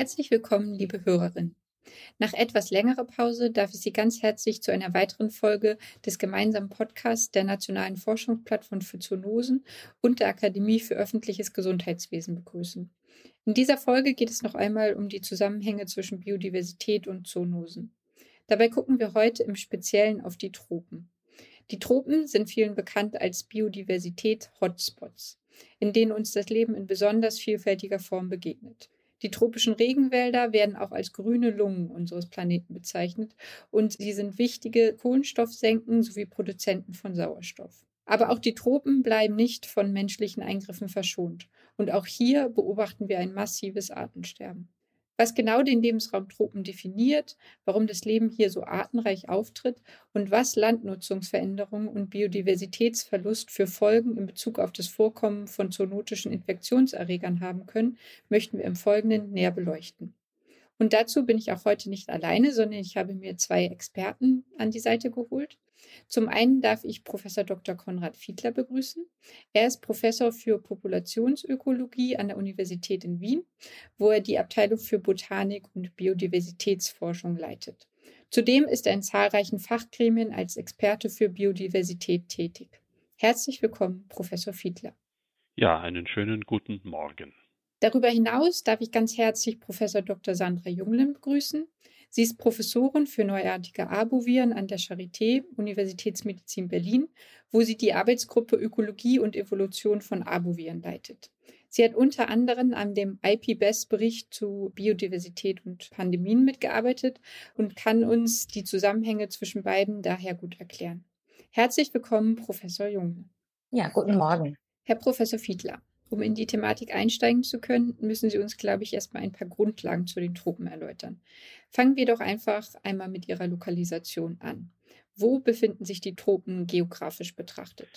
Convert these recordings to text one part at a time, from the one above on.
Herzlich willkommen, liebe Hörerinnen. Nach etwas längerer Pause darf ich Sie ganz herzlich zu einer weiteren Folge des gemeinsamen Podcasts der Nationalen Forschungsplattform für Zoonosen und der Akademie für öffentliches Gesundheitswesen begrüßen. In dieser Folge geht es noch einmal um die Zusammenhänge zwischen Biodiversität und Zoonosen. Dabei gucken wir heute im Speziellen auf die Tropen. Die Tropen sind vielen bekannt als Biodiversität-Hotspots, in denen uns das Leben in besonders vielfältiger Form begegnet. Die tropischen Regenwälder werden auch als grüne Lungen unseres Planeten bezeichnet und sie sind wichtige Kohlenstoffsenken sowie Produzenten von Sauerstoff. Aber auch die Tropen bleiben nicht von menschlichen Eingriffen verschont. Und auch hier beobachten wir ein massives Artensterben. Was genau den Lebensraum Tropen definiert, warum das Leben hier so artenreich auftritt und was Landnutzungsveränderungen und Biodiversitätsverlust für Folgen in Bezug auf das Vorkommen von zoonotischen Infektionserregern haben können, möchten wir im Folgenden näher beleuchten. Und dazu bin ich auch heute nicht alleine, sondern ich habe mir zwei Experten an die Seite geholt. Zum einen darf ich Professor Dr. Konrad Fiedler begrüßen. Er ist Professor für Populationsökologie an der Universität in Wien, wo er die Abteilung für Botanik und Biodiversitätsforschung leitet. Zudem ist er in zahlreichen Fachgremien als Experte für Biodiversität tätig. Herzlich willkommen, Professor Fiedler. Ja, einen schönen guten Morgen. Darüber hinaus darf ich ganz herzlich Professor Dr. Sandra Junglin begrüßen. Sie ist Professorin für neuartige Arboviren an der Charité Universitätsmedizin Berlin, wo sie die Arbeitsgruppe Ökologie und Evolution von Arboviren leitet. Sie hat unter anderem an dem IPBES-Bericht zu Biodiversität und Pandemien mitgearbeitet und kann uns die Zusammenhänge zwischen beiden daher gut erklären. Herzlich willkommen, Professor Junge. Ja, guten Morgen. Herr Professor Fiedler, um in die Thematik einsteigen zu können, müssen Sie uns, glaube ich, erstmal ein paar Grundlagen zu den Tropen erläutern. Fangen wir doch einfach einmal mit Ihrer Lokalisation an. Wo befinden sich die Tropen geografisch betrachtet?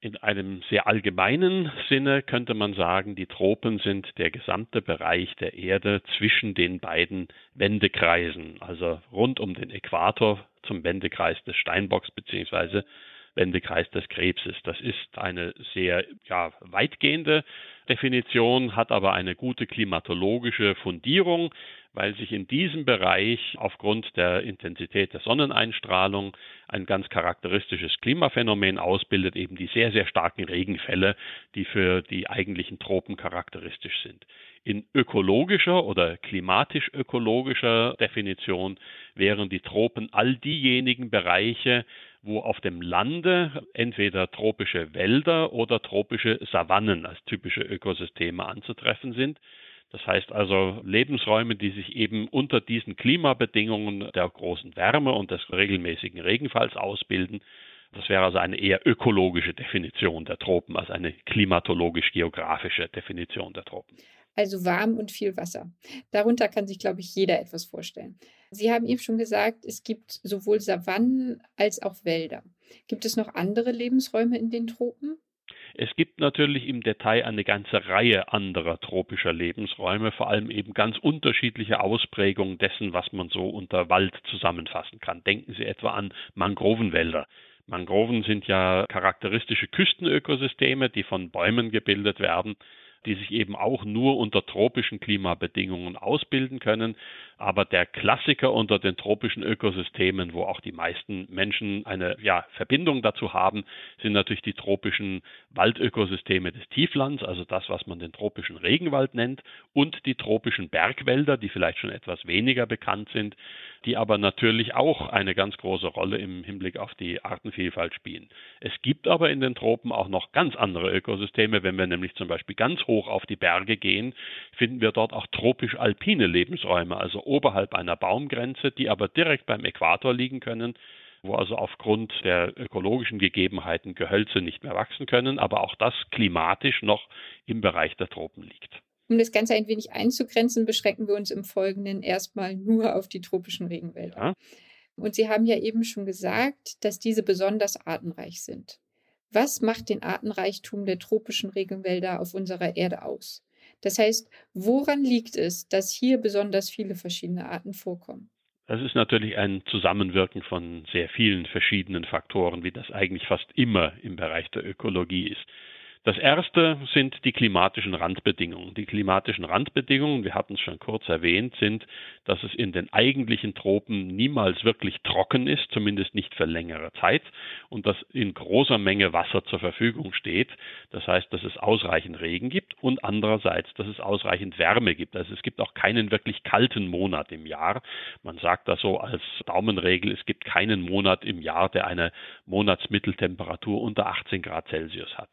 In einem sehr allgemeinen Sinne könnte man sagen, die Tropen sind der gesamte Bereich der Erde zwischen den beiden Wendekreisen, also rund um den Äquator zum Wendekreis des Steinbocks bzw. Wendekreis des Krebses. Das ist eine sehr ja, weitgehende Definition, hat aber eine gute klimatologische Fundierung, weil sich in diesem Bereich aufgrund der Intensität der Sonneneinstrahlung ein ganz charakteristisches Klimaphänomen ausbildet, eben die sehr, sehr starken Regenfälle, die für die eigentlichen Tropen charakteristisch sind. In ökologischer oder klimatisch-ökologischer Definition wären die Tropen all diejenigen Bereiche, wo auf dem Lande entweder tropische Wälder oder tropische Savannen als typische Ökosysteme anzutreffen sind. Das heißt also Lebensräume, die sich eben unter diesen Klimabedingungen der großen Wärme und des regelmäßigen Regenfalls ausbilden. Das wäre also eine eher ökologische Definition der Tropen als eine klimatologisch-geografische Definition der Tropen. Also warm und viel Wasser. Darunter kann sich, glaube ich, jeder etwas vorstellen. Sie haben eben schon gesagt, es gibt sowohl Savannen als auch Wälder. Gibt es noch andere Lebensräume in den Tropen? Es gibt natürlich im Detail eine ganze Reihe anderer tropischer Lebensräume, vor allem eben ganz unterschiedliche Ausprägungen dessen, was man so unter Wald zusammenfassen kann. Denken Sie etwa an Mangrovenwälder. Mangroven sind ja charakteristische Küstenökosysteme, die von Bäumen gebildet werden die sich eben auch nur unter tropischen Klimabedingungen ausbilden können. Aber der Klassiker unter den tropischen Ökosystemen, wo auch die meisten Menschen eine ja, Verbindung dazu haben, sind natürlich die tropischen Waldökosysteme des Tieflands, also das, was man den tropischen Regenwald nennt, und die tropischen Bergwälder, die vielleicht schon etwas weniger bekannt sind, die aber natürlich auch eine ganz große Rolle im Hinblick auf die Artenvielfalt spielen. Es gibt aber in den Tropen auch noch ganz andere Ökosysteme. Wenn wir nämlich zum Beispiel ganz hoch auf die Berge gehen, finden wir dort auch tropisch-alpine Lebensräume, also oberhalb einer Baumgrenze, die aber direkt beim Äquator liegen können wo also aufgrund der ökologischen Gegebenheiten Gehölze nicht mehr wachsen können, aber auch das klimatisch noch im Bereich der Tropen liegt. Um das Ganze ein wenig einzugrenzen, beschränken wir uns im Folgenden erstmal nur auf die tropischen Regenwälder. Ja. Und Sie haben ja eben schon gesagt, dass diese besonders artenreich sind. Was macht den Artenreichtum der tropischen Regenwälder auf unserer Erde aus? Das heißt, woran liegt es, dass hier besonders viele verschiedene Arten vorkommen? Das ist natürlich ein Zusammenwirken von sehr vielen verschiedenen Faktoren, wie das eigentlich fast immer im Bereich der Ökologie ist. Das erste sind die klimatischen Randbedingungen. Die klimatischen Randbedingungen, wir hatten es schon kurz erwähnt, sind, dass es in den eigentlichen Tropen niemals wirklich trocken ist, zumindest nicht für längere Zeit, und dass in großer Menge Wasser zur Verfügung steht. Das heißt, dass es ausreichend Regen gibt und andererseits, dass es ausreichend Wärme gibt. Also es gibt auch keinen wirklich kalten Monat im Jahr. Man sagt das so als Daumenregel, es gibt keinen Monat im Jahr, der eine Monatsmitteltemperatur unter 18 Grad Celsius hat.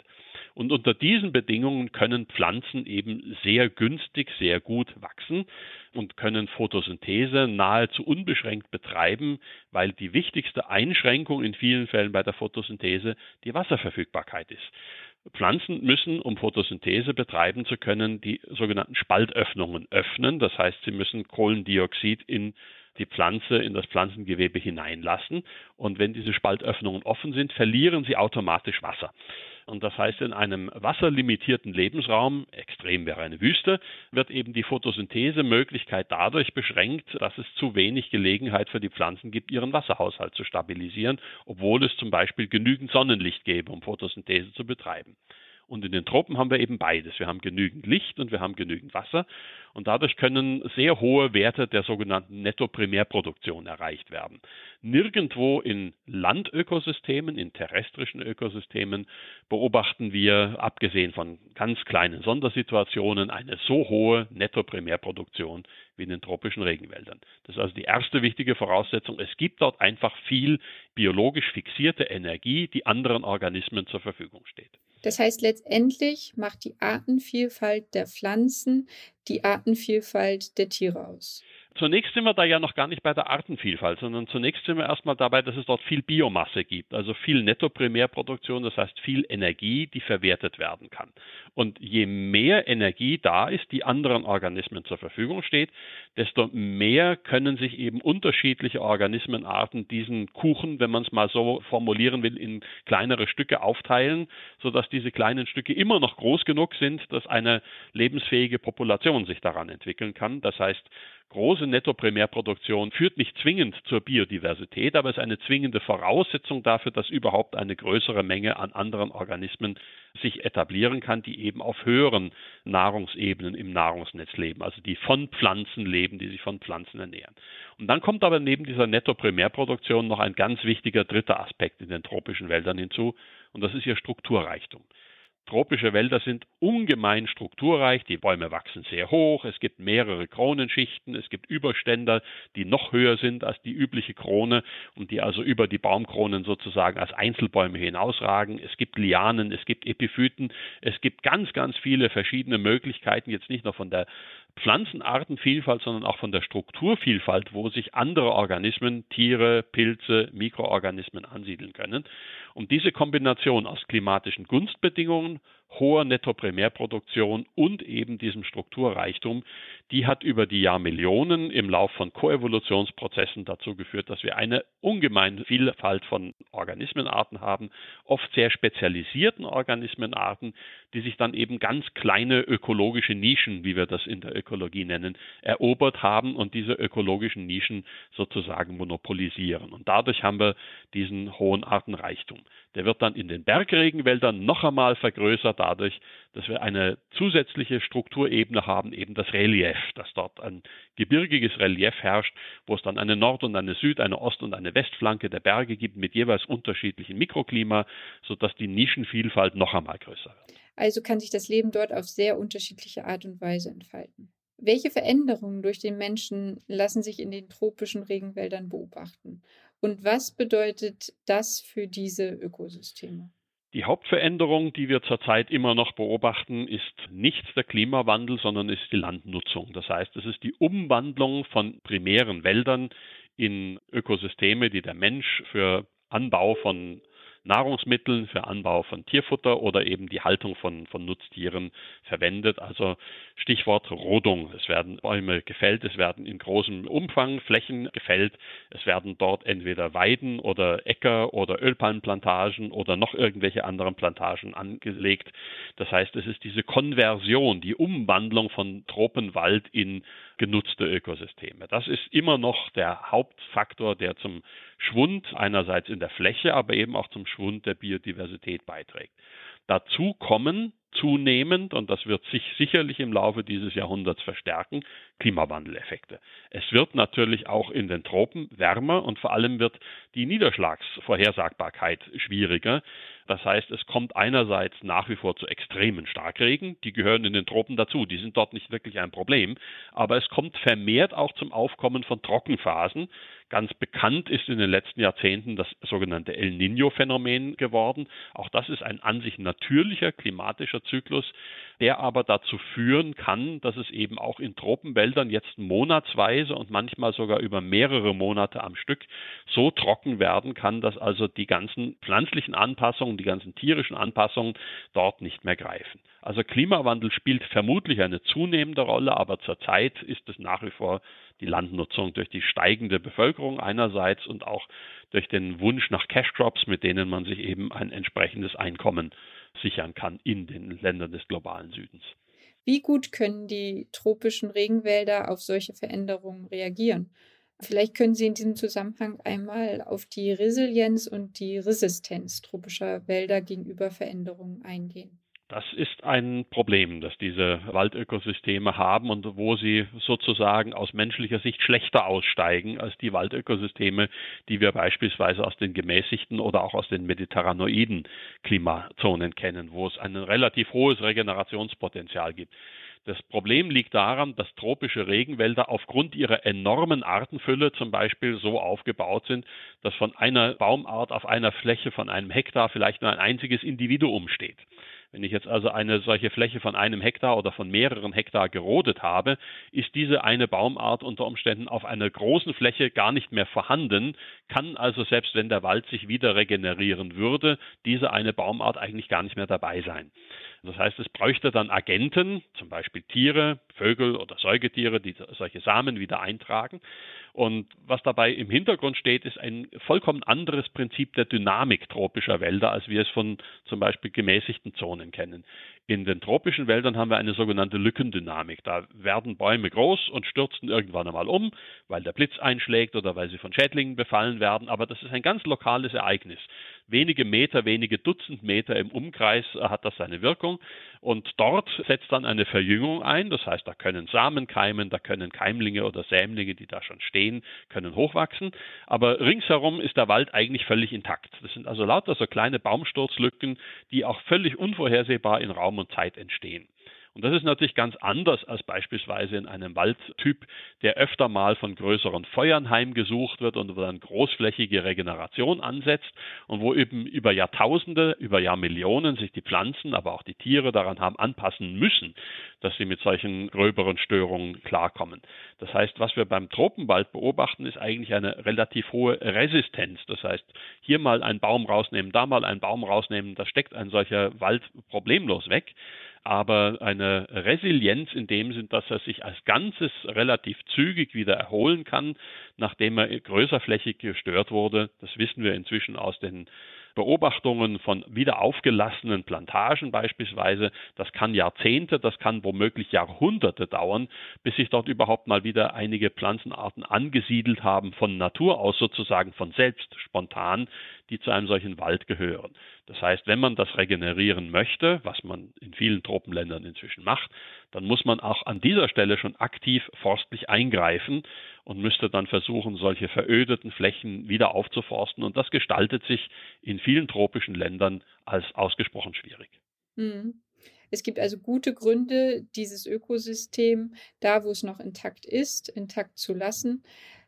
Und unter diesen Bedingungen können Pflanzen eben sehr günstig, sehr gut wachsen und können Photosynthese nahezu unbeschränkt betreiben, weil die wichtigste Einschränkung in vielen Fällen bei der Photosynthese die Wasserverfügbarkeit ist. Pflanzen müssen, um Photosynthese betreiben zu können, die sogenannten Spaltöffnungen öffnen. Das heißt, sie müssen Kohlendioxid in die Pflanze in das Pflanzengewebe hineinlassen. Und wenn diese Spaltöffnungen offen sind, verlieren sie automatisch Wasser. Und das heißt, in einem wasserlimitierten Lebensraum, extrem wäre eine Wüste, wird eben die Photosynthesemöglichkeit dadurch beschränkt, dass es zu wenig Gelegenheit für die Pflanzen gibt, ihren Wasserhaushalt zu stabilisieren, obwohl es zum Beispiel genügend Sonnenlicht gäbe, um Photosynthese zu betreiben. Und in den Tropen haben wir eben beides. Wir haben genügend Licht und wir haben genügend Wasser. Und dadurch können sehr hohe Werte der sogenannten Netto-Primärproduktion erreicht werden. Nirgendwo in Landökosystemen, in terrestrischen Ökosystemen beobachten wir, abgesehen von ganz kleinen Sondersituationen, eine so hohe Netto-Primärproduktion wie in den tropischen Regenwäldern. Das ist also die erste wichtige Voraussetzung. Es gibt dort einfach viel biologisch fixierte Energie, die anderen Organismen zur Verfügung steht. Das heißt, letztendlich macht die Artenvielfalt der Pflanzen die Artenvielfalt der Tiere aus. Zunächst sind wir da ja noch gar nicht bei der Artenvielfalt, sondern zunächst sind wir erstmal dabei, dass es dort viel Biomasse gibt, also viel Nettoprimärproduktion, das heißt viel Energie, die verwertet werden kann. Und je mehr Energie da ist, die anderen Organismen zur Verfügung steht, desto mehr können sich eben unterschiedliche Organismenarten diesen Kuchen, wenn man es mal so formulieren will, in kleinere Stücke aufteilen, sodass diese kleinen Stücke immer noch groß genug sind, dass eine lebensfähige Population sich daran entwickeln kann. Das heißt, große Nettoprimärproduktion führt nicht zwingend zur Biodiversität, aber ist eine zwingende Voraussetzung dafür, dass überhaupt eine größere Menge an anderen Organismen sich etablieren kann, die eben auf höheren Nahrungsebenen im Nahrungsnetz leben, also die von Pflanzen leben, die sich von Pflanzen ernähren. Und dann kommt aber neben dieser Nettoprimärproduktion noch ein ganz wichtiger dritter Aspekt in den tropischen Wäldern hinzu, und das ist ihr Strukturreichtum. Tropische Wälder sind ungemein strukturreich, die Bäume wachsen sehr hoch, es gibt mehrere Kronenschichten, es gibt Überständer, die noch höher sind als die übliche Krone und die also über die Baumkronen sozusagen als Einzelbäume hinausragen. Es gibt Lianen, es gibt Epiphyten, es gibt ganz, ganz viele verschiedene Möglichkeiten, jetzt nicht nur von der Pflanzenartenvielfalt, sondern auch von der Strukturvielfalt, wo sich andere Organismen, Tiere, Pilze, Mikroorganismen ansiedeln können. Und diese Kombination aus klimatischen Gunstbedingungen, hoher Nettoprimärproduktion und eben diesem Strukturreichtum, die hat über die Jahrmillionen im Lauf von Koevolutionsprozessen dazu geführt, dass wir eine ungemeine Vielfalt von Organismenarten haben, oft sehr spezialisierten Organismenarten, die sich dann eben ganz kleine ökologische Nischen, wie wir das in der Ökologie nennen, erobert haben und diese ökologischen Nischen sozusagen monopolisieren. Und dadurch haben wir diesen hohen Artenreichtum. Der wird dann in den Bergregenwäldern noch einmal vergrößert dadurch, dass wir eine zusätzliche Strukturebene haben, eben das Relief, dass dort ein gebirgiges Relief herrscht, wo es dann eine Nord- und eine Süd-, eine Ost- und eine Westflanke der Berge gibt mit jeweils unterschiedlichen Mikroklima, sodass die Nischenvielfalt noch einmal größer wird. Also kann sich das Leben dort auf sehr unterschiedliche Art und Weise entfalten. Welche Veränderungen durch den Menschen lassen sich in den tropischen Regenwäldern beobachten? Und was bedeutet das für diese Ökosysteme? Die Hauptveränderung, die wir zurzeit immer noch beobachten, ist nicht der Klimawandel, sondern ist die Landnutzung. Das heißt, es ist die Umwandlung von primären Wäldern in Ökosysteme, die der Mensch für Anbau von Nahrungsmitteln, für Anbau von Tierfutter oder eben die Haltung von, von Nutztieren verwendet. Also Stichwort Rodung. Es werden Bäume gefällt, es werden in großem Umfang Flächen gefällt. Es werden dort entweder Weiden oder Äcker oder Ölpalmenplantagen oder noch irgendwelche anderen Plantagen angelegt. Das heißt, es ist diese Konversion, die Umwandlung von Tropenwald in genutzte Ökosysteme. Das ist immer noch der Hauptfaktor, der zum Schwund einerseits in der Fläche, aber eben auch zum Schwund der Biodiversität beiträgt. Dazu kommen zunehmend, und das wird sich sicherlich im Laufe dieses Jahrhunderts verstärken, Klimawandeleffekte. Es wird natürlich auch in den Tropen wärmer und vor allem wird die Niederschlagsvorhersagbarkeit schwieriger. Das heißt, es kommt einerseits nach wie vor zu extremen Starkregen, die gehören in den Tropen dazu, die sind dort nicht wirklich ein Problem, aber es kommt vermehrt auch zum Aufkommen von Trockenphasen. Ganz bekannt ist in den letzten Jahrzehnten das sogenannte El Niño-Phänomen geworden. Auch das ist ein an sich natürlicher klimatischer Zyklus, der aber dazu führen kann, dass es eben auch in Tropenwäldern jetzt monatsweise und manchmal sogar über mehrere Monate am Stück so trocken werden kann, dass also die ganzen pflanzlichen Anpassungen, die ganzen tierischen Anpassungen dort nicht mehr greifen. Also Klimawandel spielt vermutlich eine zunehmende Rolle, aber zurzeit ist es nach wie vor die Landnutzung durch die steigende Bevölkerung einerseits und auch durch den Wunsch nach Cash Crops, mit denen man sich eben ein entsprechendes Einkommen sichern kann in den Ländern des globalen Südens. Wie gut können die tropischen Regenwälder auf solche Veränderungen reagieren? Vielleicht können Sie in diesem Zusammenhang einmal auf die Resilienz und die Resistenz tropischer Wälder gegenüber Veränderungen eingehen. Das ist ein Problem, das diese Waldökosysteme haben und wo sie sozusagen aus menschlicher Sicht schlechter aussteigen als die Waldökosysteme, die wir beispielsweise aus den gemäßigten oder auch aus den mediterranoiden Klimazonen kennen, wo es ein relativ hohes Regenerationspotenzial gibt. Das Problem liegt daran, dass tropische Regenwälder aufgrund ihrer enormen Artenfülle zum Beispiel so aufgebaut sind, dass von einer Baumart auf einer Fläche von einem Hektar vielleicht nur ein einziges Individuum steht. Wenn ich jetzt also eine solche Fläche von einem Hektar oder von mehreren Hektar gerodet habe, ist diese eine Baumart unter Umständen auf einer großen Fläche gar nicht mehr vorhanden, kann also selbst wenn der Wald sich wieder regenerieren würde, diese eine Baumart eigentlich gar nicht mehr dabei sein. Das heißt, es bräuchte dann Agenten, zum Beispiel Tiere, Vögel oder Säugetiere, die solche Samen wieder eintragen. Und was dabei im Hintergrund steht, ist ein vollkommen anderes Prinzip der Dynamik tropischer Wälder, als wir es von zum Beispiel gemäßigten Zonen kennen. In den tropischen Wäldern haben wir eine sogenannte Lückendynamik. Da werden Bäume groß und stürzen irgendwann einmal um, weil der Blitz einschlägt oder weil sie von Schädlingen befallen werden. Aber das ist ein ganz lokales Ereignis. Wenige Meter, wenige Dutzend Meter im Umkreis hat das seine Wirkung. Und dort setzt dann eine Verjüngung ein. Das heißt, da können Samen keimen, da können Keimlinge oder Sämlinge, die da schon stehen, können hochwachsen. Aber ringsherum ist der Wald eigentlich völlig intakt. Das sind also lauter so kleine Baumsturzlücken, die auch völlig unvorhersehbar in Raum und Zeit entstehen. Und das ist natürlich ganz anders als beispielsweise in einem Waldtyp, der öfter mal von größeren Feuern heimgesucht wird und wo dann großflächige Regeneration ansetzt und wo eben über Jahrtausende, über Jahrmillionen sich die Pflanzen, aber auch die Tiere daran haben anpassen müssen, dass sie mit solchen gröberen Störungen klarkommen. Das heißt, was wir beim Tropenwald beobachten, ist eigentlich eine relativ hohe Resistenz. Das heißt, hier mal einen Baum rausnehmen, da mal einen Baum rausnehmen, da steckt ein solcher Wald problemlos weg aber eine Resilienz in dem Sinn, dass er sich als Ganzes relativ zügig wieder erholen kann, nachdem er größerflächig gestört wurde. Das wissen wir inzwischen aus den Beobachtungen von wieder aufgelassenen Plantagen beispielsweise, das kann Jahrzehnte, das kann womöglich Jahrhunderte dauern, bis sich dort überhaupt mal wieder einige Pflanzenarten angesiedelt haben, von Natur aus sozusagen von selbst spontan, die zu einem solchen Wald gehören. Das heißt, wenn man das regenerieren möchte, was man in vielen Tropenländern inzwischen macht, dann muss man auch an dieser Stelle schon aktiv forstlich eingreifen und müsste dann versuchen, solche verödeten Flächen wieder aufzuforsten. Und das gestaltet sich in vielen tropischen Ländern als ausgesprochen schwierig. Mhm. Es gibt also gute Gründe, dieses Ökosystem da, wo es noch intakt ist, intakt zu lassen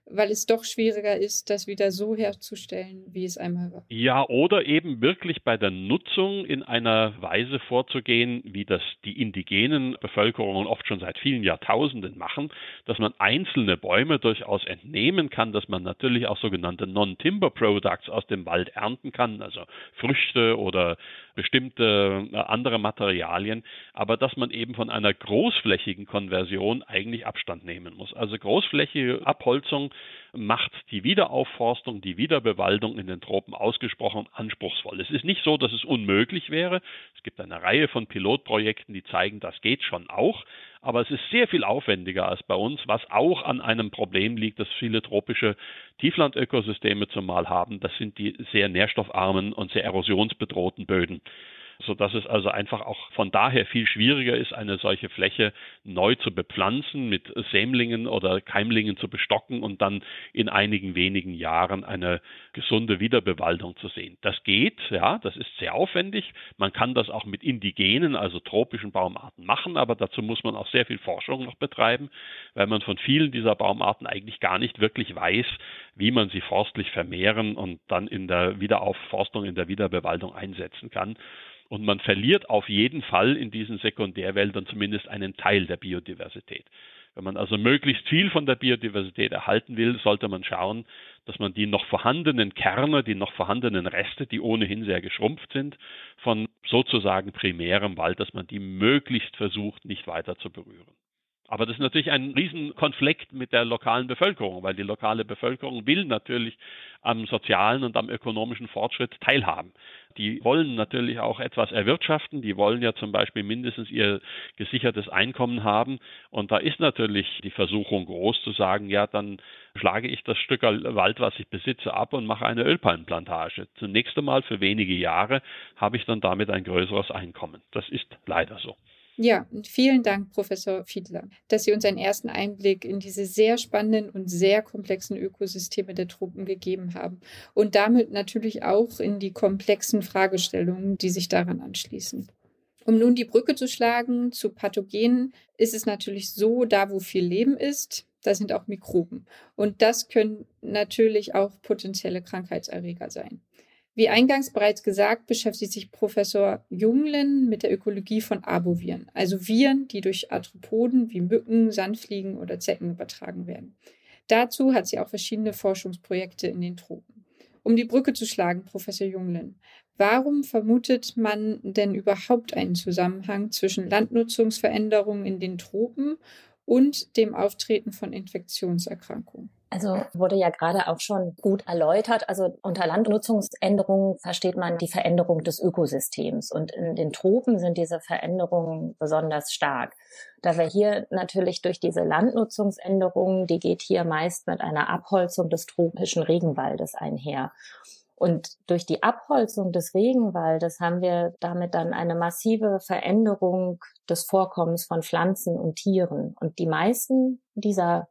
weil es doch schwieriger ist, das wieder so herzustellen, wie es einmal war. Ja, oder eben wirklich bei der Nutzung in einer Weise vorzugehen, wie das die indigenen Bevölkerungen oft schon seit vielen Jahrtausenden machen, dass man einzelne Bäume durchaus entnehmen kann, dass man natürlich auch sogenannte Non-Timber Products aus dem Wald ernten kann, also Früchte oder bestimmte äh, andere Materialien, aber dass man eben von einer großflächigen Konversion eigentlich Abstand nehmen muss. Also großflächige Abholzung macht die Wiederaufforstung, die Wiederbewaldung in den Tropen ausgesprochen anspruchsvoll. Es ist nicht so, dass es unmöglich wäre. Es gibt eine Reihe von Pilotprojekten, die zeigen, das geht schon auch. Aber es ist sehr viel aufwendiger als bei uns, was auch an einem Problem liegt, das viele tropische Tieflandökosysteme zumal haben. Das sind die sehr nährstoffarmen und sehr erosionsbedrohten Böden. sodass es also einfach auch von daher viel schwieriger ist, eine solche Fläche neu zu bepflanzen, mit Sämlingen oder Keimlingen zu bestocken und dann in einigen wenigen Jahren eine gesunde Wiederbewaldung zu sehen. Das geht, ja, das ist sehr aufwendig. Man kann das auch mit indigenen, also tropischen Baumarten machen, aber dazu muss man auch sehr viel Forschung noch betreiben, weil man von vielen dieser Baumarten eigentlich gar nicht wirklich weiß, wie man sie forstlich vermehren und dann in der Wiederaufforstung, in der Wiederbewaldung einsetzen kann. Und man verliert auf jeden Fall in diesen Sekundärwäldern zumindest einen Teil der Biodiversität. Wenn man also möglichst viel von der Biodiversität erhalten will, sollte man schauen, dass man die noch vorhandenen Kerne, die noch vorhandenen Reste, die ohnehin sehr geschrumpft sind, von sozusagen primärem Wald, dass man die möglichst versucht, nicht weiter zu berühren. Aber das ist natürlich ein Riesenkonflikt mit der lokalen Bevölkerung, weil die lokale Bevölkerung will natürlich am sozialen und am ökonomischen Fortschritt teilhaben. Die wollen natürlich auch etwas erwirtschaften, die wollen ja zum Beispiel mindestens ihr gesichertes Einkommen haben. Und da ist natürlich die Versuchung groß zu sagen, ja, dann schlage ich das Stück Wald, was ich besitze, ab und mache eine Ölpalmenplantage. Zunächst einmal für wenige Jahre habe ich dann damit ein größeres Einkommen. Das ist leider so. Ja, vielen Dank, Professor Fiedler, dass Sie uns einen ersten Einblick in diese sehr spannenden und sehr komplexen Ökosysteme der Tropen gegeben haben und damit natürlich auch in die komplexen Fragestellungen, die sich daran anschließen. Um nun die Brücke zu schlagen zu Pathogenen, ist es natürlich so, da wo viel Leben ist, da sind auch Mikroben. Und das können natürlich auch potenzielle Krankheitserreger sein. Wie eingangs bereits gesagt, beschäftigt sich Professor Junglen mit der Ökologie von Arboviren, also Viren, die durch Arthropoden wie Mücken, Sandfliegen oder Zecken übertragen werden. Dazu hat sie auch verschiedene Forschungsprojekte in den Tropen. Um die Brücke zu schlagen, Professor Junglen, warum vermutet man denn überhaupt einen Zusammenhang zwischen Landnutzungsveränderungen in den Tropen und dem Auftreten von Infektionserkrankungen? Also wurde ja gerade auch schon gut erläutert. Also unter Landnutzungsänderungen versteht man die Veränderung des Ökosystems. Und in den Tropen sind diese Veränderungen besonders stark. Da wir hier natürlich durch diese Landnutzungsänderungen, die geht hier meist mit einer Abholzung des tropischen Regenwaldes einher. Und durch die Abholzung des Regenwaldes haben wir damit dann eine massive Veränderung des Vorkommens von Pflanzen und Tieren. Und die meisten dieser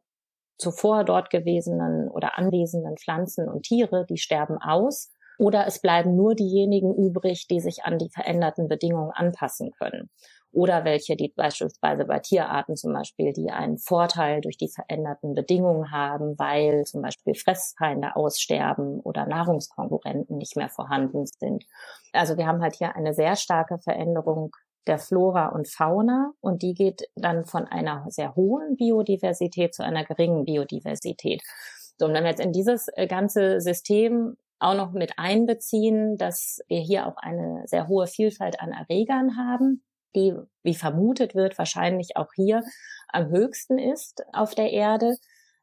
zuvor dort gewesenen oder anwesenden Pflanzen und Tiere, die sterben aus oder es bleiben nur diejenigen übrig, die sich an die veränderten Bedingungen anpassen können. Oder welche, die beispielsweise bei Tierarten zum Beispiel, die einen Vorteil durch die veränderten Bedingungen haben, weil zum Beispiel Fressfeinde aussterben oder Nahrungskonkurrenten nicht mehr vorhanden sind. Also wir haben halt hier eine sehr starke Veränderung der Flora und Fauna und die geht dann von einer sehr hohen Biodiversität zu einer geringen Biodiversität. So, und wenn wir jetzt in dieses äh, ganze System auch noch mit einbeziehen, dass wir hier auch eine sehr hohe Vielfalt an Erregern haben, die, wie vermutet wird, wahrscheinlich auch hier am höchsten ist auf der Erde,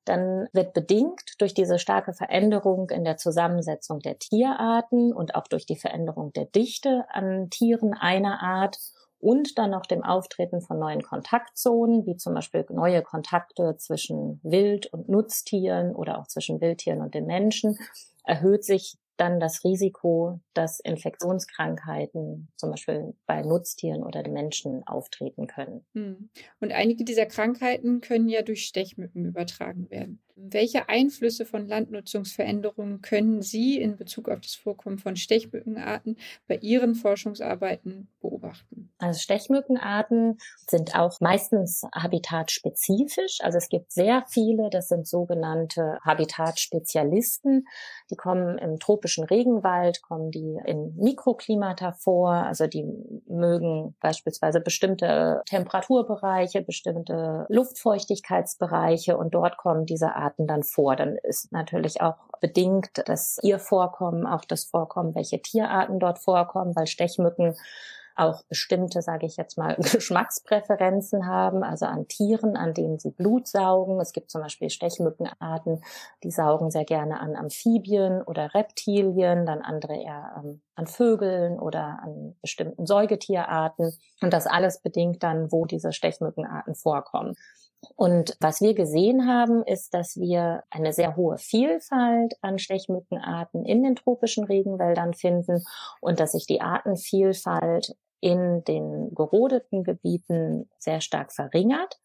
dann wird bedingt durch diese starke Veränderung in der Zusammensetzung der Tierarten und auch durch die Veränderung der Dichte an Tieren einer Art und dann noch dem Auftreten von neuen Kontaktzonen, wie zum Beispiel neue Kontakte zwischen Wild- und Nutztieren oder auch zwischen Wildtieren und den Menschen, erhöht sich dann das Risiko, dass Infektionskrankheiten zum Beispiel bei Nutztieren oder den Menschen auftreten können. Hm. Und einige dieser Krankheiten können ja durch Stechmücken übertragen werden. Welche Einflüsse von Landnutzungsveränderungen können Sie in Bezug auf das Vorkommen von Stechmückenarten bei Ihren Forschungsarbeiten beobachten? Also Stechmückenarten sind auch meistens habitatspezifisch. Also es gibt sehr viele, das sind sogenannte Habitatspezialisten. Die kommen im tropischen Regenwald, kommen die in Mikroklimata vor. Also die mögen beispielsweise bestimmte Temperaturbereiche, bestimmte Luftfeuchtigkeitsbereiche und dort kommen diese Arten dann vor. Dann ist natürlich auch bedingt, dass ihr Vorkommen, auch das Vorkommen, welche Tierarten dort vorkommen, weil Stechmücken auch bestimmte, sage ich jetzt mal, Geschmackspräferenzen haben, also an Tieren, an denen sie Blut saugen. Es gibt zum Beispiel Stechmückenarten, die saugen sehr gerne an Amphibien oder Reptilien, dann andere eher ähm, an Vögeln oder an bestimmten Säugetierarten. Und das alles bedingt dann, wo diese Stechmückenarten vorkommen. Und was wir gesehen haben, ist, dass wir eine sehr hohe Vielfalt an Stechmückenarten in den tropischen Regenwäldern finden und dass sich die Artenvielfalt in den gerodeten Gebieten sehr stark verringert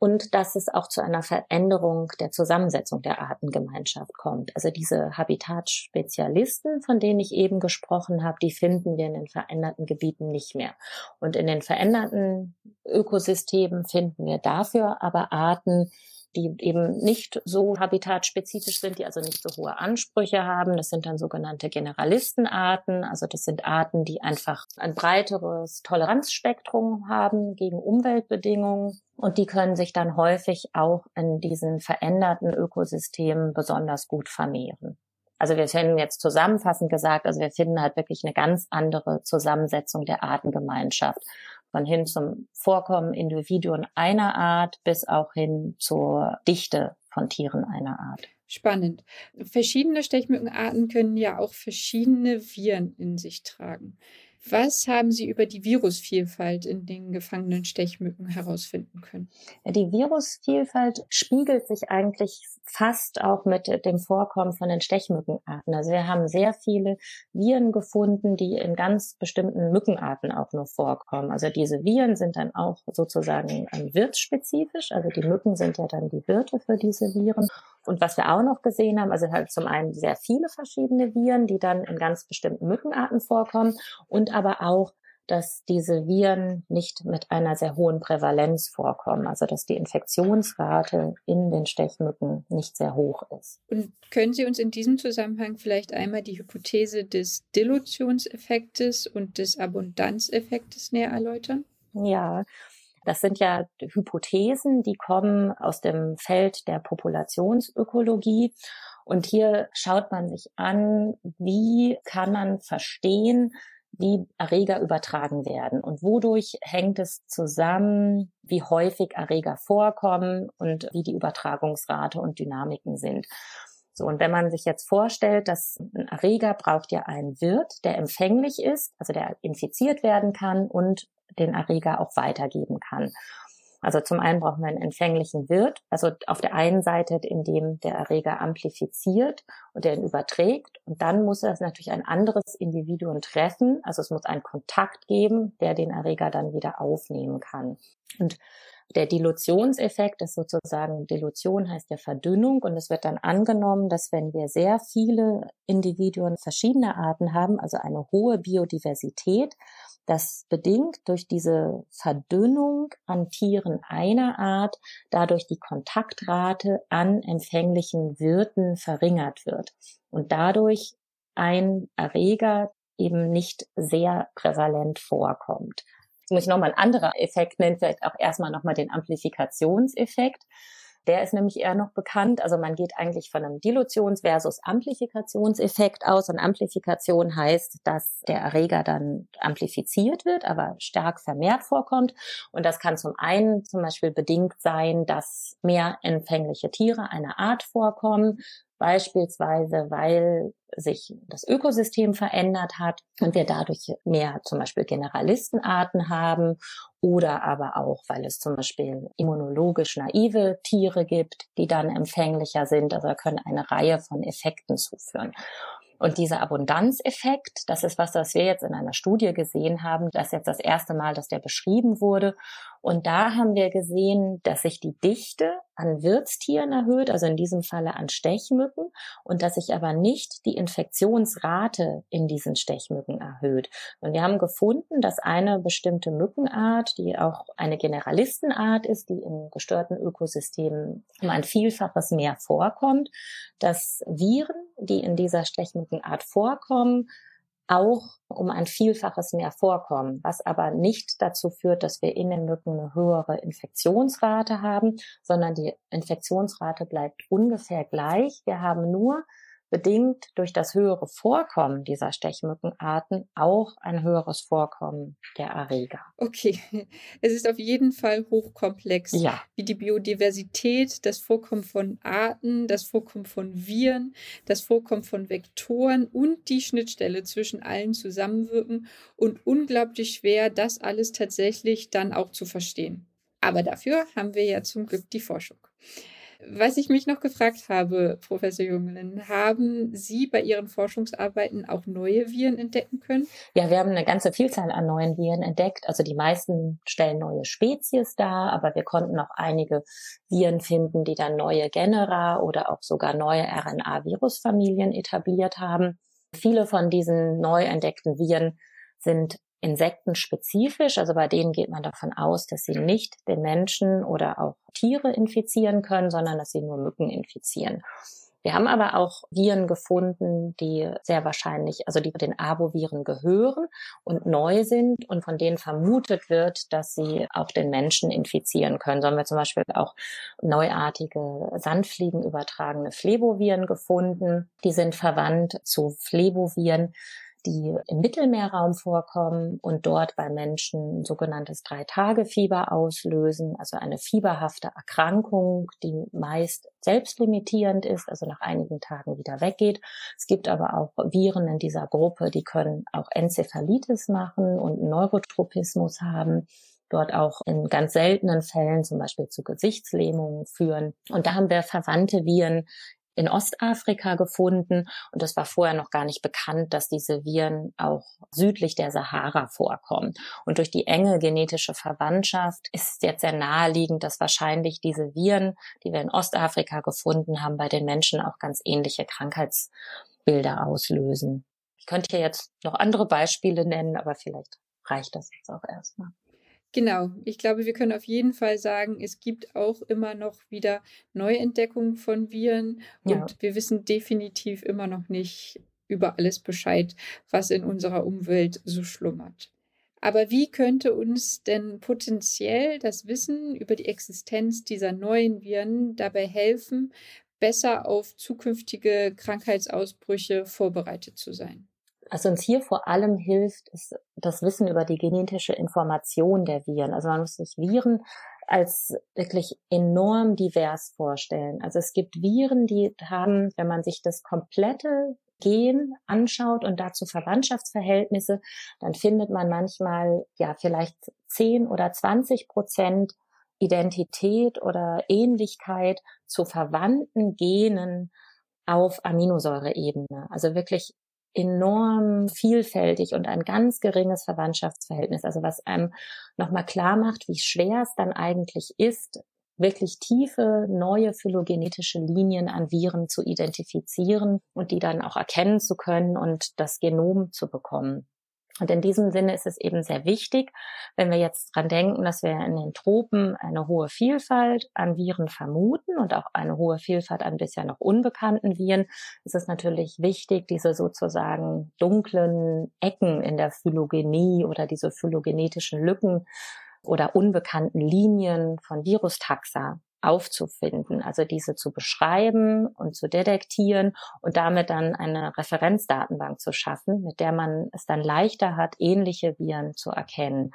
und dass es auch zu einer Veränderung der Zusammensetzung der Artengemeinschaft kommt. Also diese Habitatspezialisten, von denen ich eben gesprochen habe, die finden wir in den veränderten Gebieten nicht mehr. Und in den veränderten Ökosystemen finden wir dafür aber Arten, die eben nicht so habitatspezifisch sind, die also nicht so hohe Ansprüche haben. Das sind dann sogenannte Generalistenarten. Also das sind Arten, die einfach ein breiteres Toleranzspektrum haben gegen Umweltbedingungen. Und die können sich dann häufig auch in diesen veränderten Ökosystemen besonders gut vermehren. Also wir finden jetzt zusammenfassend gesagt, also wir finden halt wirklich eine ganz andere Zusammensetzung der Artengemeinschaft von hin zum Vorkommen Individuen einer Art bis auch hin zur Dichte von Tieren einer Art. Spannend. Verschiedene Stechmückenarten können ja auch verschiedene Viren in sich tragen. Was haben Sie über die Virusvielfalt in den gefangenen Stechmücken herausfinden können? Die Virusvielfalt spiegelt sich eigentlich fast auch mit dem Vorkommen von den Stechmückenarten. Also wir haben sehr viele Viren gefunden, die in ganz bestimmten Mückenarten auch nur vorkommen. Also diese Viren sind dann auch sozusagen wirtsspezifisch. Also die Mücken sind ja dann die Wirte für diese Viren. Und was wir auch noch gesehen haben, also halt zum einen sehr viele verschiedene Viren, die dann in ganz bestimmten Mückenarten vorkommen und aber auch dass diese Viren nicht mit einer sehr hohen Prävalenz vorkommen, also dass die Infektionsrate in den Stechmücken nicht sehr hoch ist. Und können Sie uns in diesem Zusammenhang vielleicht einmal die Hypothese des Dilutionseffektes und des Abundanzeffektes näher erläutern? Ja, das sind ja Hypothesen, die kommen aus dem Feld der Populationsökologie. Und hier schaut man sich an, wie kann man verstehen, wie Erreger übertragen werden und wodurch hängt es zusammen, wie häufig Erreger vorkommen und wie die Übertragungsrate und Dynamiken sind. So, und wenn man sich jetzt vorstellt, dass ein Erreger braucht ja einen Wirt, der empfänglich ist, also der infiziert werden kann und den Erreger auch weitergeben kann. Also zum einen brauchen wir einen empfänglichen Wirt, also auf der einen Seite, in dem der Erreger amplifiziert und der ihn überträgt. Und dann muss es natürlich ein anderes Individuum treffen. Also es muss einen Kontakt geben, der den Erreger dann wieder aufnehmen kann. Und der Dilutionseffekt ist sozusagen, Dilution heißt ja Verdünnung und es wird dann angenommen, dass wenn wir sehr viele Individuen verschiedener Arten haben, also eine hohe Biodiversität, das bedingt durch diese Verdünnung an Tieren einer Art dadurch die Kontaktrate an empfänglichen Wirten verringert wird und dadurch ein Erreger eben nicht sehr prävalent vorkommt. Jetzt muss ich nochmal ein anderer Effekt nennen, vielleicht auch erstmal nochmal den Amplifikationseffekt. Der ist nämlich eher noch bekannt. Also man geht eigentlich von einem Dilutions- versus Amplifikationseffekt aus. Und Amplifikation heißt, dass der Erreger dann amplifiziert wird, aber stark vermehrt vorkommt. Und das kann zum einen zum Beispiel bedingt sein, dass mehr empfängliche Tiere einer Art vorkommen, beispielsweise weil sich das Ökosystem verändert hat und wir dadurch mehr zum Beispiel Generalistenarten haben oder aber auch, weil es zum Beispiel immunologisch naive Tiere gibt, die dann empfänglicher sind, also können eine Reihe von Effekten zuführen. Und dieser Abundanzeffekt, das ist was, was wir jetzt in einer Studie gesehen haben. Das ist jetzt das erste Mal, dass der beschrieben wurde. Und da haben wir gesehen, dass sich die Dichte an Wirtstieren erhöht, also in diesem Falle an Stechmücken, und dass sich aber nicht die Infektionsrate in diesen Stechmücken erhöht. Und wir haben gefunden, dass eine bestimmte Mückenart, die auch eine Generalistenart ist, die in gestörten Ökosystemen um ein Vielfaches mehr vorkommt, dass Viren, die in dieser Stechmückenart vorkommen, auch um ein Vielfaches mehr vorkommen, was aber nicht dazu führt, dass wir in den Mücken eine höhere Infektionsrate haben, sondern die Infektionsrate bleibt ungefähr gleich. Wir haben nur bedingt durch das höhere Vorkommen dieser Stechmückenarten auch ein höheres Vorkommen der Erreger. Okay, es ist auf jeden Fall hochkomplex, ja. wie die Biodiversität, das Vorkommen von Arten, das Vorkommen von Viren, das Vorkommen von Vektoren und die Schnittstelle zwischen allen zusammenwirken und unglaublich schwer, das alles tatsächlich dann auch zu verstehen. Aber dafür haben wir ja zum Glück die Forschung. Was ich mich noch gefragt habe, Professor Junglen, haben Sie bei Ihren Forschungsarbeiten auch neue Viren entdecken können? Ja, wir haben eine ganze Vielzahl an neuen Viren entdeckt. Also die meisten stellen neue Spezies dar, aber wir konnten auch einige Viren finden, die dann neue Genera oder auch sogar neue RNA-Virusfamilien etabliert haben. Viele von diesen neu entdeckten Viren sind insektenspezifisch, also bei denen geht man davon aus, dass sie nicht den Menschen oder auch Tiere infizieren können, sondern dass sie nur Mücken infizieren. Wir haben aber auch Viren gefunden, die sehr wahrscheinlich, also die den Arboviren gehören und neu sind und von denen vermutet wird, dass sie auch den Menschen infizieren können. So haben wir zum Beispiel auch neuartige Sandfliegen übertragene Fleboviren gefunden. Die sind verwandt zu Fleboviren, die im Mittelmeerraum vorkommen und dort bei Menschen ein sogenanntes Drei-Tage-Fieber auslösen, also eine fieberhafte Erkrankung, die meist selbstlimitierend ist, also nach einigen Tagen wieder weggeht. Es gibt aber auch Viren in dieser Gruppe, die können auch Enzephalitis machen und Neurotropismus haben dort auch in ganz seltenen Fällen zum Beispiel zu Gesichtslähmungen führen. Und da haben wir verwandte Viren in Ostafrika gefunden und es war vorher noch gar nicht bekannt, dass diese Viren auch südlich der Sahara vorkommen. Und durch die enge genetische Verwandtschaft ist jetzt sehr naheliegend, dass wahrscheinlich diese Viren, die wir in Ostafrika gefunden haben, bei den Menschen auch ganz ähnliche Krankheitsbilder auslösen. Ich könnte hier jetzt noch andere Beispiele nennen, aber vielleicht reicht das jetzt auch erstmal. Genau, ich glaube, wir können auf jeden Fall sagen, es gibt auch immer noch wieder Neuentdeckungen von Viren ja. und wir wissen definitiv immer noch nicht über alles Bescheid, was in unserer Umwelt so schlummert. Aber wie könnte uns denn potenziell das Wissen über die Existenz dieser neuen Viren dabei helfen, besser auf zukünftige Krankheitsausbrüche vorbereitet zu sein? Was uns hier vor allem hilft, ist das Wissen über die genetische Information der Viren. Also man muss sich Viren als wirklich enorm divers vorstellen. Also es gibt Viren, die haben, wenn man sich das komplette Gen anschaut und dazu Verwandtschaftsverhältnisse, dann findet man manchmal ja vielleicht 10 oder 20 Prozent Identität oder Ähnlichkeit zu verwandten Genen auf Aminosäureebene. Also wirklich enorm vielfältig und ein ganz geringes Verwandtschaftsverhältnis. Also was einem nochmal klar macht, wie schwer es dann eigentlich ist, wirklich tiefe, neue phylogenetische Linien an Viren zu identifizieren und die dann auch erkennen zu können und das Genom zu bekommen. Und in diesem Sinne ist es eben sehr wichtig, wenn wir jetzt dran denken, dass wir in den Tropen eine hohe Vielfalt an Viren vermuten und auch eine hohe Vielfalt an bisher noch unbekannten Viren, ist es natürlich wichtig, diese sozusagen dunklen Ecken in der Phylogenie oder diese phylogenetischen Lücken oder unbekannten Linien von Virustaxa aufzufinden, also diese zu beschreiben und zu detektieren und damit dann eine Referenzdatenbank zu schaffen, mit der man es dann leichter hat, ähnliche Viren zu erkennen.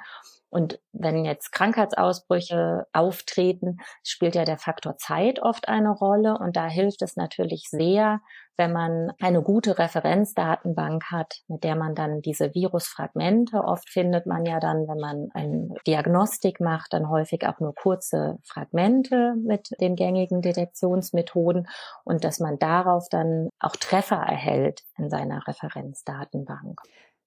Und wenn jetzt Krankheitsausbrüche auftreten, spielt ja der Faktor Zeit oft eine Rolle. Und da hilft es natürlich sehr, wenn man eine gute Referenzdatenbank hat, mit der man dann diese Virusfragmente, oft findet man ja dann, wenn man eine Diagnostik macht, dann häufig auch nur kurze Fragmente mit den gängigen Detektionsmethoden und dass man darauf dann auch Treffer erhält in seiner Referenzdatenbank.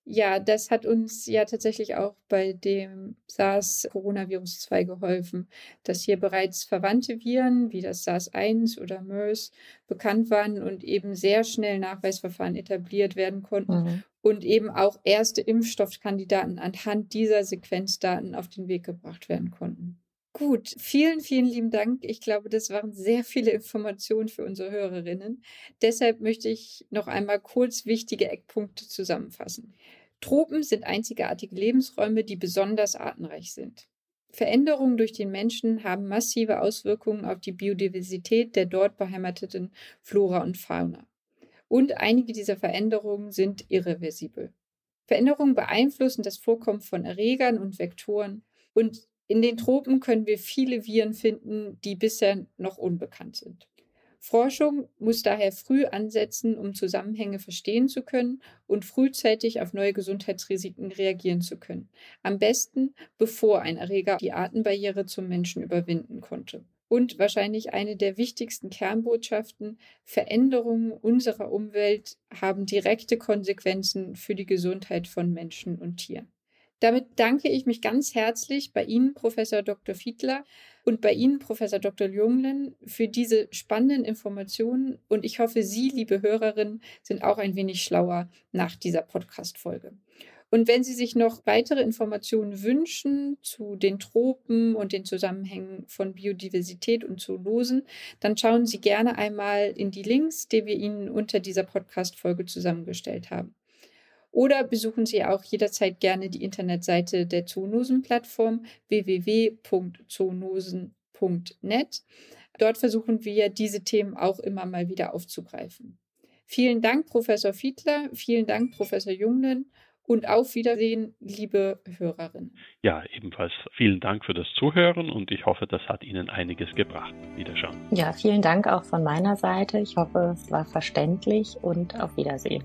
Ja, das hat uns ja tatsächlich auch bei dem SARS-Coronavirus 2 geholfen, dass hier bereits verwandte Viren wie das SARS-1 oder MERS bekannt waren und eben sehr schnell Nachweisverfahren etabliert werden konnten mhm. und eben auch erste Impfstoffkandidaten anhand dieser Sequenzdaten auf den Weg gebracht werden konnten. Gut, vielen, vielen lieben Dank. Ich glaube, das waren sehr viele Informationen für unsere Hörerinnen. Deshalb möchte ich noch einmal kurz wichtige Eckpunkte zusammenfassen. Tropen sind einzigartige Lebensräume, die besonders artenreich sind. Veränderungen durch den Menschen haben massive Auswirkungen auf die Biodiversität der dort beheimateten Flora und Fauna. Und einige dieser Veränderungen sind irreversibel. Veränderungen beeinflussen das Vorkommen von Erregern und Vektoren und in den Tropen können wir viele Viren finden, die bisher noch unbekannt sind. Forschung muss daher früh ansetzen, um Zusammenhänge verstehen zu können und frühzeitig auf neue Gesundheitsrisiken reagieren zu können. Am besten, bevor ein Erreger die Atembarriere zum Menschen überwinden konnte. Und wahrscheinlich eine der wichtigsten Kernbotschaften, Veränderungen unserer Umwelt haben direkte Konsequenzen für die Gesundheit von Menschen und Tieren. Damit danke ich mich ganz herzlich bei Ihnen, Professor Dr. Fiedler, und bei Ihnen, Professor Dr. Junglen, für diese spannenden Informationen. Und ich hoffe, Sie, liebe Hörerinnen, sind auch ein wenig schlauer nach dieser Podcast-Folge. Und wenn Sie sich noch weitere Informationen wünschen zu den Tropen und den Zusammenhängen von Biodiversität und Zoonosen, dann schauen Sie gerne einmal in die Links, die wir Ihnen unter dieser Podcast-Folge zusammengestellt haben. Oder besuchen Sie auch jederzeit gerne die Internetseite der Zoonosen-Plattform www.zoonosen.net. Dort versuchen wir, diese Themen auch immer mal wieder aufzugreifen. Vielen Dank, Professor Fiedler. Vielen Dank, Professor Jungnen. Und auf Wiedersehen, liebe Hörerinnen. Ja, ebenfalls vielen Dank für das Zuhören und ich hoffe, das hat Ihnen einiges gebracht. Wiederschauen. Ja, vielen Dank auch von meiner Seite. Ich hoffe, es war verständlich und auf Wiedersehen.